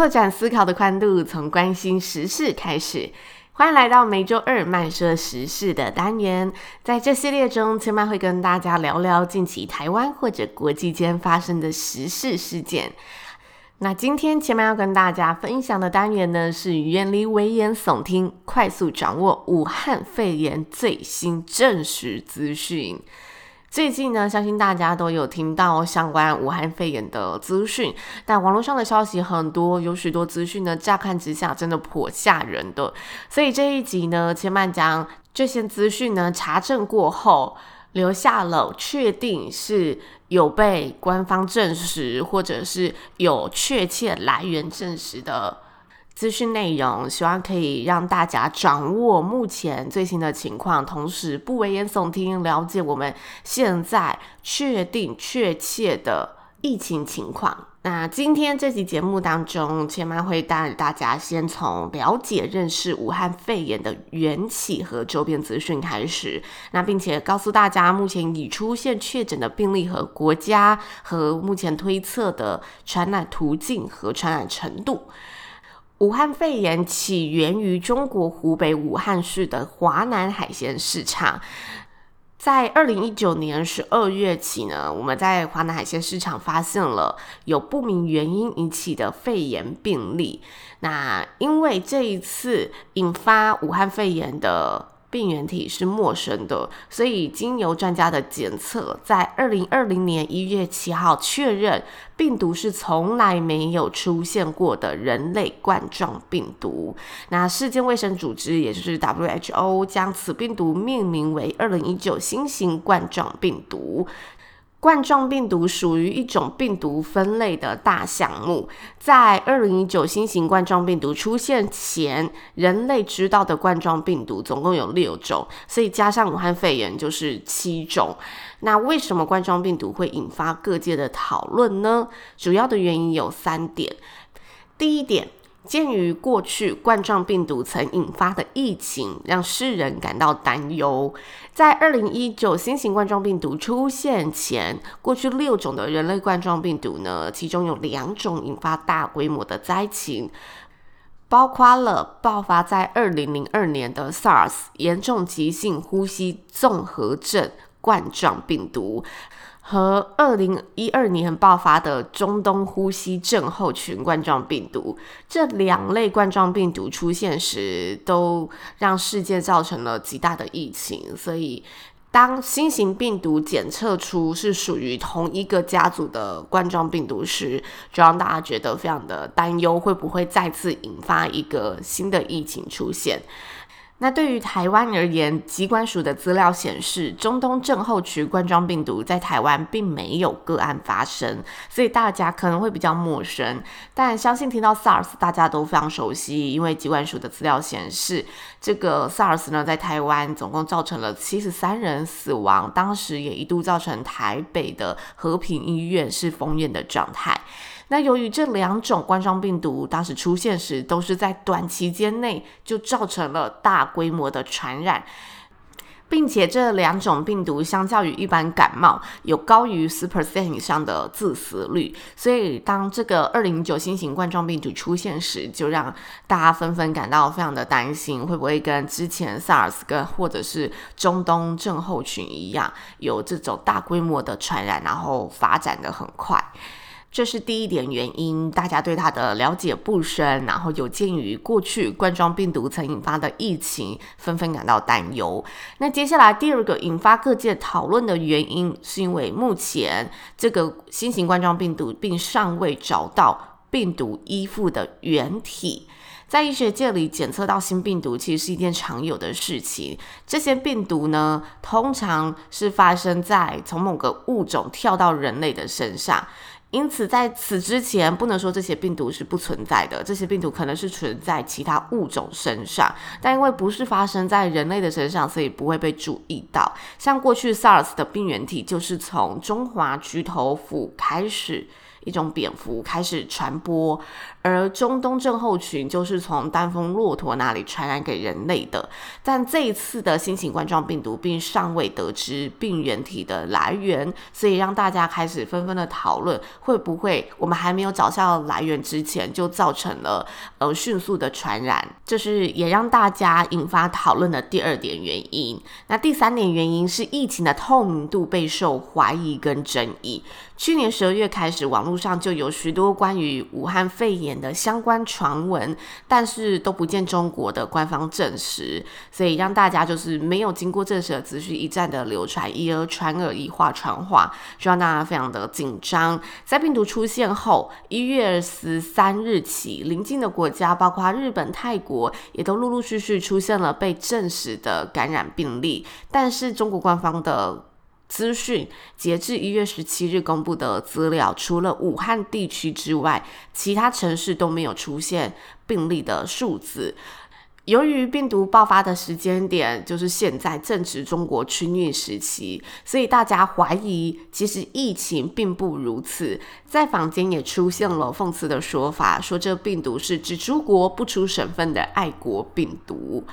拓展思考的宽度，从关心时事开始。欢迎来到每周二慢说时事的单元。在这系列中，千嫚会跟大家聊聊近期台湾或者国际间发生的时事事件。那今天千嫚要跟大家分享的单元呢，是远离危言耸听，快速掌握武汉肺炎最新证实资讯。最近呢，相信大家都有听到相关武汉肺炎的资讯，但网络上的消息很多，有许多资讯呢，乍看之下真的颇吓人的。所以这一集呢，千嫚将这些资讯呢查证过后，留下了确定是有被官方证实，或者是有确切来源证实的。资讯内容，希望可以让大家掌握目前最新的情况，同时不危言耸听，了解我们现在确定确切的疫情情况。那今天这期节目当中，千嫚会带大家先从了解认识武汉肺炎的缘起和周边资讯开始，那并且告诉大家目前已出现确诊的病例和国家，和目前推测的传染途径和传染程度。武汉肺炎起源于中国湖北武汉市的华南海鲜市场，在二零一九年十二月起呢，我们在华南海鲜市场发现了有不明原因引起的肺炎病例。那因为这一次引发武汉肺炎的。病原体是陌生的，所以经由专家的检测，在二零二零年一月七号确认病毒是从来没有出现过的人类冠状病毒。那世界卫生组织，也就是 WHO，将此病毒命名为二零一九新型冠状病毒。冠状病毒属于一种病毒分类的大项目，在二零一九新型冠状病毒出现前，人类知道的冠状病毒总共有六种，所以加上武汉肺炎就是七种。那为什么冠状病毒会引发各界的讨论呢？主要的原因有三点。第一点。鉴于过去冠状病毒曾引发的疫情，让世人感到担忧。在二零一九新型冠状病毒出现前，过去六种的人类冠状病毒呢，其中有两种引发大规模的灾情，包括了爆发在二零零二年的 SARS 严重急性呼吸综合症冠状病毒。和二零一二年爆发的中东呼吸症候群冠状病毒，这两类冠状病毒出现时，都让世界造成了极大的疫情。所以，当新型病毒检测出是属于同一个家族的冠状病毒时，就让大家觉得非常的担忧，会不会再次引发一个新的疫情出现？那对于台湾而言，疾管署的资料显示，中东症候群冠状病毒在台湾并没有个案发生，所以大家可能会比较陌生。但相信听到 SARS，大家都非常熟悉，因为疾管署的资料显示，这个 SARS 呢，在台湾总共造成了七十三人死亡，当时也一度造成台北的和平医院是封院的状态。那由于这两种冠状病毒当时出现时，都是在短期间内就造成了大规模的传染，并且这两种病毒相较于一般感冒有高于十 percent 以上的致死率，所以当这个二零一九新型冠状病毒出现时，就让大家纷纷感到非常的担心，会不会跟之前 SARS 跟或者是中东症候群一样，有这种大规模的传染，然后发展得很快。这是第一点原因，大家对它的了解不深，然后有鉴于过去冠状病毒曾引发的疫情，纷纷感到担忧。那接下来第二个引发各界讨论的原因，是因为目前这个新型冠状病毒并尚未找到病毒依附的原体。在医学界里检测到新病毒其实是一件常有的事情。这些病毒呢，通常是发生在从某个物种跳到人类的身上。因此，在此之前，不能说这些病毒是不存在的。这些病毒可能是存在其他物种身上，但因为不是发生在人类的身上，所以不会被注意到。像过去 SARS 的病原体，就是从中华菊头蝠开始。一种蝙蝠开始传播，而中东症候群就是从丹峰骆驼那里传染给人类的。但这一次的新型冠状病毒并尚未得知病原体的来源，所以让大家开始纷纷的讨论，会不会我们还没有找到来源之前，就造成了呃迅速的传染？这是也让大家引发讨论的第二点原因。那第三点原因是疫情的透明度备受怀疑跟争议。去年十二月开始，网络上就有许多关于武汉肺炎的相关传闻，但是都不见中国的官方证实，所以让大家就是没有经过证实的资讯一再的流传，一而传而一话传话，就让大家非常的紧张。在病毒出现后，一月十三日起，邻近的国家包括日本、泰国，也都陆陆续续出现了被证实的感染病例，但是中国官方的。资讯截至一月十七日公布的资料，除了武汉地区之外，其他城市都没有出现病例的数字。由于病毒爆发的时间点就是现在正值中国春运时期，所以大家怀疑其实疫情并不如此。在坊间也出现了讽刺的说法，说这病毒是只出国不出省份的爱国病毒。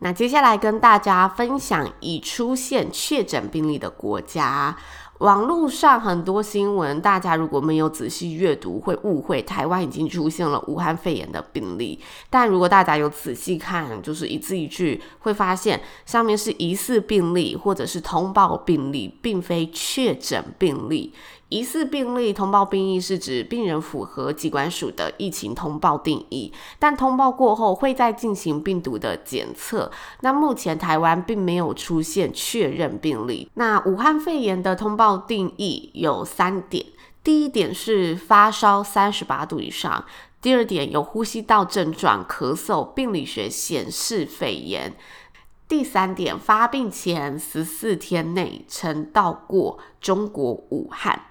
那接下来跟大家分享已出现确诊病例的国家。网络上很多新闻，大家如果没有仔细阅读，会误会台湾已经出现了武汉肺炎的病例。但如果大家有仔细看，就是一字一句，会发现上面是疑似病例或者是通报病例，并非确诊病例。疑似病例通报病例是指病人符合疾管署的疫情通报定义，但通报过后会再进行病毒的检测。那目前台湾并没有出现确认病例。那武汉肺炎的通报定义有三点：第一点是发烧三十八度以上；第二点有呼吸道症状、咳嗽，病理学显示肺炎；第三点发病前十四天内曾到过中国武汉。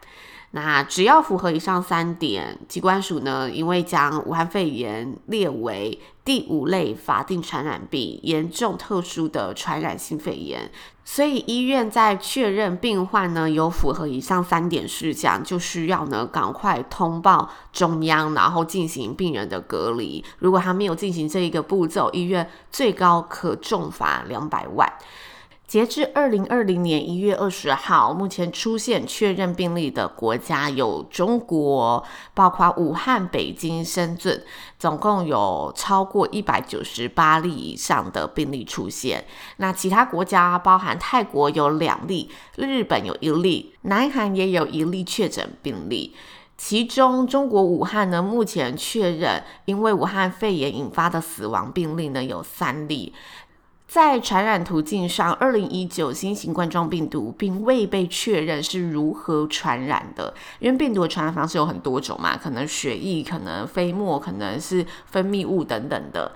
那只要符合以上三点，疾管署呢，因为将武汉肺炎列为第五类法定传染病，严重特殊的传染性肺炎，所以医院在确认病患呢有符合以上三点事项，就需要呢赶快通报中央，然后进行病人的隔离。如果他没有进行这一个步骤，医院最高可重罚两百万。截至二零二零年一月二十号，目前出现确认病例的国家有中国，包括武汉、北京、深圳，总共有超过一百九十八例以上的病例出现。那其他国家包含泰国有两例，日本有一例，南韩也有一例确诊病例。其中，中国武汉呢，目前确认因为武汉肺炎引发的死亡病例呢有三例。在传染途径上，二零一九新型冠状病毒并未被确认是如何传染的，因为病毒的传染方式有很多种嘛，可能血液，可能飞沫，可能是分泌物等等的。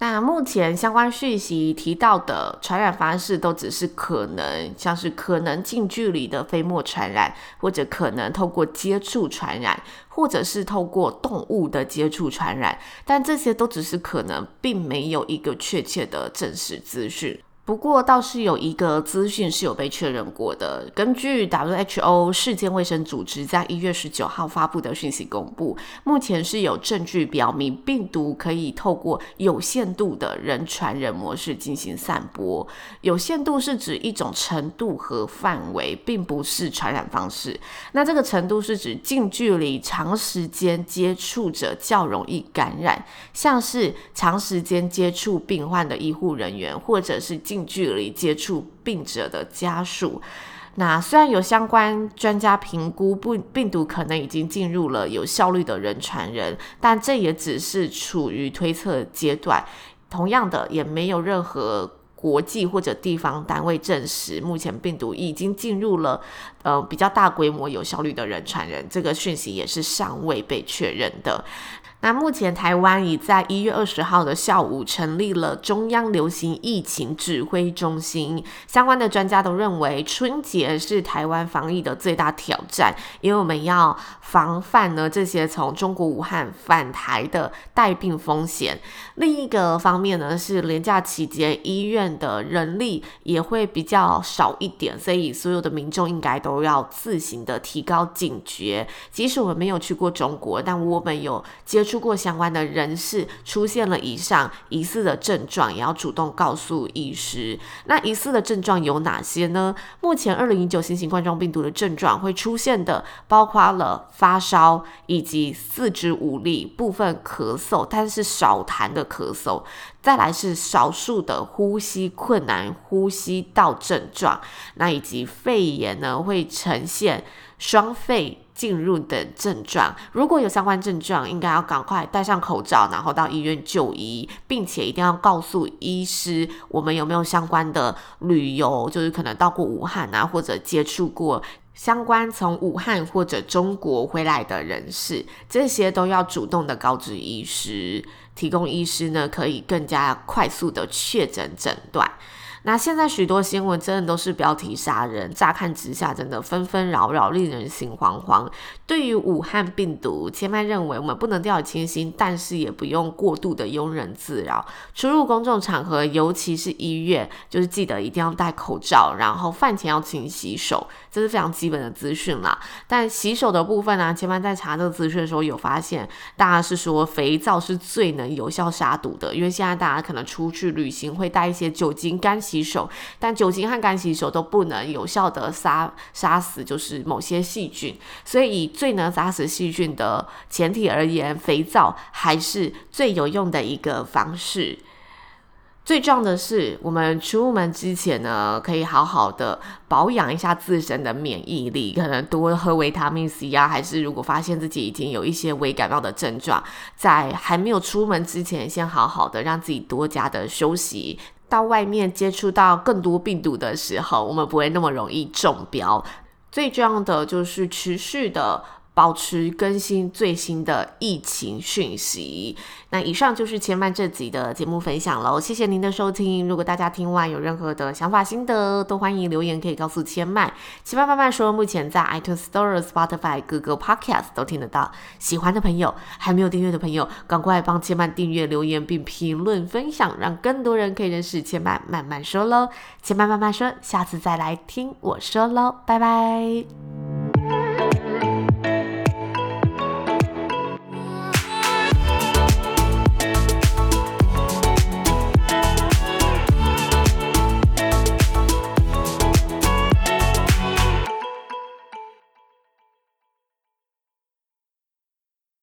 那目前相关讯息提到的传染方式都只是可能，像是可能近距离的飞沫传染，或者可能透过接触传染，或者是透过动物的接触传染，但这些都只是可能，并没有一个确切的证实资讯。不过倒是有一个资讯是有被确认过的。根据 WHO 世界卫生组织在一月十九号发布的讯息公布，目前是有证据表明病毒可以透过有限度的人传人模式进行散播。有限度是指一种程度和范围，并不是传染方式。那这个程度是指近距离、长时间接触者较容易感染，像是长时间接触病患的医护人员，或者是近近距离接触病者的家属，那虽然有相关专家评估，不病毒可能已经进入了有效率的人传人，但这也只是处于推测阶段。同样的，也没有任何国际或者地方单位证实，目前病毒已经进入了呃比较大规模有效率的人传人。这个讯息也是尚未被确认的。那目前台湾已在一月二十号的下午成立了中央流行疫情指挥中心。相关的专家都认为，春节是台湾防疫的最大挑战，因为我们要防范呢这些从中国武汉返台的带病风险。另一个方面呢，是连假期间医院的人力也会比较少一点，所以所有的民众应该都都要自行的提高警觉。即使我们没有去过中国，但我们有接触过相关的人士出现了以上疑似的症状，也要主动告诉医师。那疑似的症状有哪些呢？目前二零一九新型冠状病毒的症状会出现的，包括了发烧以及四肢无力、部分咳嗽，但是少痰的咳嗽。再来是少数的呼吸困难、呼吸道症状，那以及肺炎呢，会呈现双肺进入的症状，如果有相关症状，应该要赶快戴上口罩，然后到医院就医，并且一定要告诉医师，我们有没有相关的旅游，就是可能到过武汉啊，或者接触过相关从武汉或者中国回来的人士，这些都要主动的告知医师，提供医师呢可以更加快速的确诊诊断。那现在许多新闻真的都是标题杀人，乍看之下真的纷纷扰扰，令人心惶惶。对于武汉病毒，千麦认为我们不能掉以轻心，但是也不用过度的庸人自扰。出入公众场合，尤其是医院，就是记得一定要戴口罩，然后饭前要勤洗手，这是非常基本的资讯啦。但洗手的部分呢、千麦在查这个资讯的时候有发现，大家是说肥皂是最能有效杀毒的，因为现在大家可能出去旅行会带一些酒精干洗手，但酒精和干洗手都不能有效的杀杀死就是某些细菌，所以以最能杀死细菌的前提而言，肥皂还是最有用的一个方式。最重要的是，我们出门之前呢，可以好好的保养一下自身的免疫力，可能多喝维他命 C 啊，还是如果发现自己已经有一些微感冒的症状，在还没有出门之前，先好好的让自己多加的休息。到外面接触到更多病毒的时候，我们不会那么容易中标。最重要的就是持续的。保持更新最新的疫情讯息。那以上就是千曼这集的节目分享喽，谢谢您的收听。如果大家听完有任何的想法心得，都欢迎留言可以告诉千曼。千曼慢慢说，目前在 iTunes Store、Spotify、Google Podcast 都听得到。喜欢的朋友，还没有订阅的朋友，赶快帮千曼订阅、留言并评论分享，让更多人可以认识千曼慢慢说喽。千曼慢慢说，下次再来听我说喽，拜拜。